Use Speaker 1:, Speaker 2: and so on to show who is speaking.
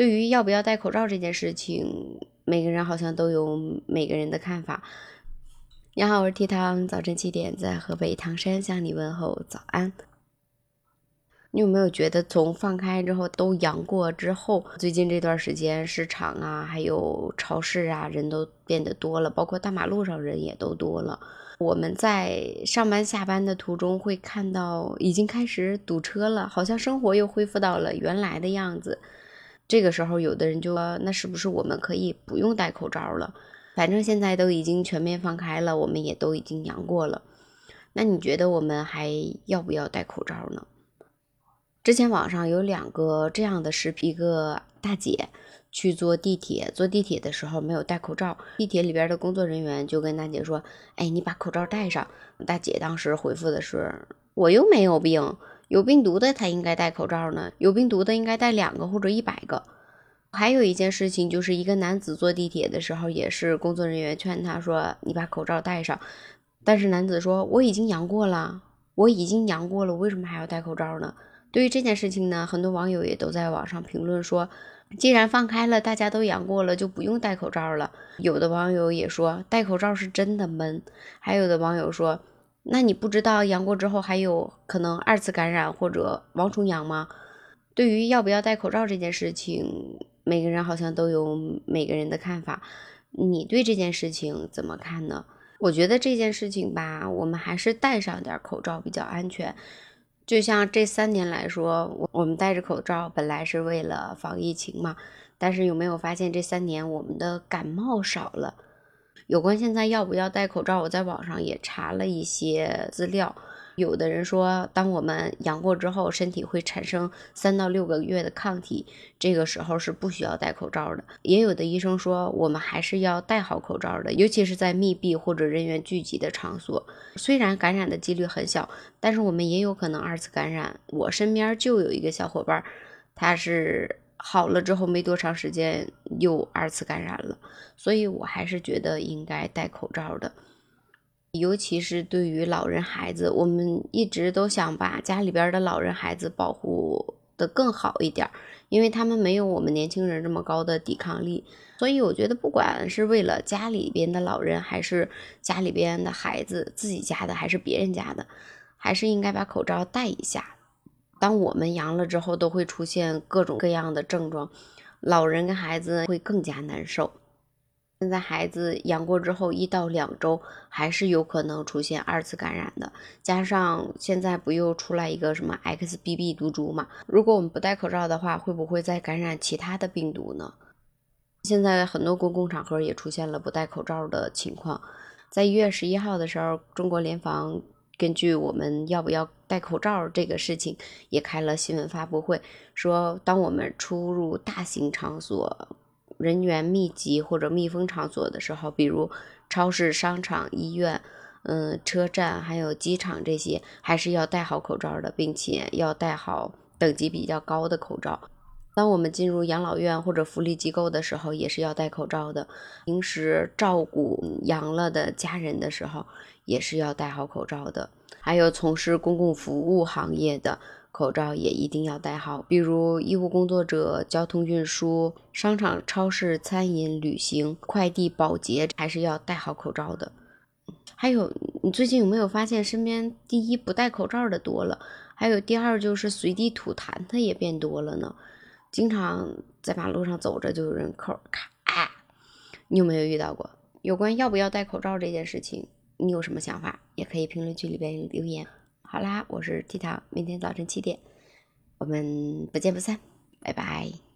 Speaker 1: 对于要不要戴口罩这件事情，每个人好像都有每个人的看法。你好，我是提汤，早晨七点在河北唐山向你问候早安。你有没有觉得从放开之后都阳过之后，最近这段时间市场啊，还有超市啊，人都变得多了，包括大马路上人也都多了。我们在上班下班的途中会看到已经开始堵车了，好像生活又恢复到了原来的样子。这个时候，有的人就说：“那是不是我们可以不用戴口罩了？反正现在都已经全面放开了，我们也都已经阳过了。那你觉得我们还要不要戴口罩呢？”之前网上有两个这样的视频，一个大姐去坐地铁，坐地铁的时候没有戴口罩，地铁里边的工作人员就跟大姐说：“哎，你把口罩戴上。”大姐当时回复的是：“我又没有病，有病毒的才应该戴口罩呢，有病毒的应该戴两个或者一百个。”还有一件事情，就是一个男子坐地铁的时候，也是工作人员劝他说：“你把口罩戴上。”但是男子说：“我已经阳过了，我已经阳过了，为什么还要戴口罩呢？”对于这件事情呢，很多网友也都在网上评论说，既然放开了，大家都阳过了，就不用戴口罩了。有的网友也说，戴口罩是真的闷。还有的网友说，那你不知道阳过之后还有可能二次感染或者王重阳吗？对于要不要戴口罩这件事情，每个人好像都有每个人的看法。你对这件事情怎么看呢？我觉得这件事情吧，我们还是戴上点口罩比较安全。就像这三年来说，我我们戴着口罩本来是为了防疫情嘛，但是有没有发现这三年我们的感冒少了？有关现在要不要戴口罩，我在网上也查了一些资料。有的人说，当我们阳过之后，身体会产生三到六个月的抗体，这个时候是不需要戴口罩的。也有的医生说，我们还是要戴好口罩的，尤其是在密闭或者人员聚集的场所。虽然感染的几率很小，但是我们也有可能二次感染。我身边就有一个小伙伴，他是好了之后没多长时间又二次感染了，所以我还是觉得应该戴口罩的。尤其是对于老人孩子，我们一直都想把家里边的老人孩子保护的更好一点，因为他们没有我们年轻人这么高的抵抗力。所以我觉得，不管是为了家里边的老人，还是家里边的孩子，自己家的还是别人家的，还是应该把口罩戴一下。当我们阳了之后，都会出现各种各样的症状，老人跟孩子会更加难受。现在孩子阳过之后一到两周还是有可能出现二次感染的，加上现在不又出来一个什么 XBB 毒株嘛？如果我们不戴口罩的话，会不会再感染其他的病毒呢？现在很多公共场合也出现了不戴口罩的情况。在一月十一号的时候，中国联防根据我们要不要戴口罩这个事情，也开了新闻发布会，说当我们出入大型场所。人员密集或者密封场所的时候，比如超市、商场、医院、嗯，车站还有机场这些，还是要戴好口罩的，并且要戴好等级比较高的口罩。当我们进入养老院或者福利机构的时候，也是要戴口罩的。平时照顾阳了的家人的时候，也是要戴好口罩的。还有从事公共服务行业的。口罩也一定要戴好，比如医务工作者、交通运输、商场、超市、餐饮、旅行、快递、保洁，还是要戴好口罩的。还有，你最近有没有发现身边第一不戴口罩的多了？还有第二就是随地吐痰的也变多了呢。经常在马路上走着就有人口咔啊，你有没有遇到过？有关要不要戴口罩这件事情，你有什么想法？也可以评论区里边留言。好啦，我是 T 糖，明天早晨七点，我们不见不散，拜拜。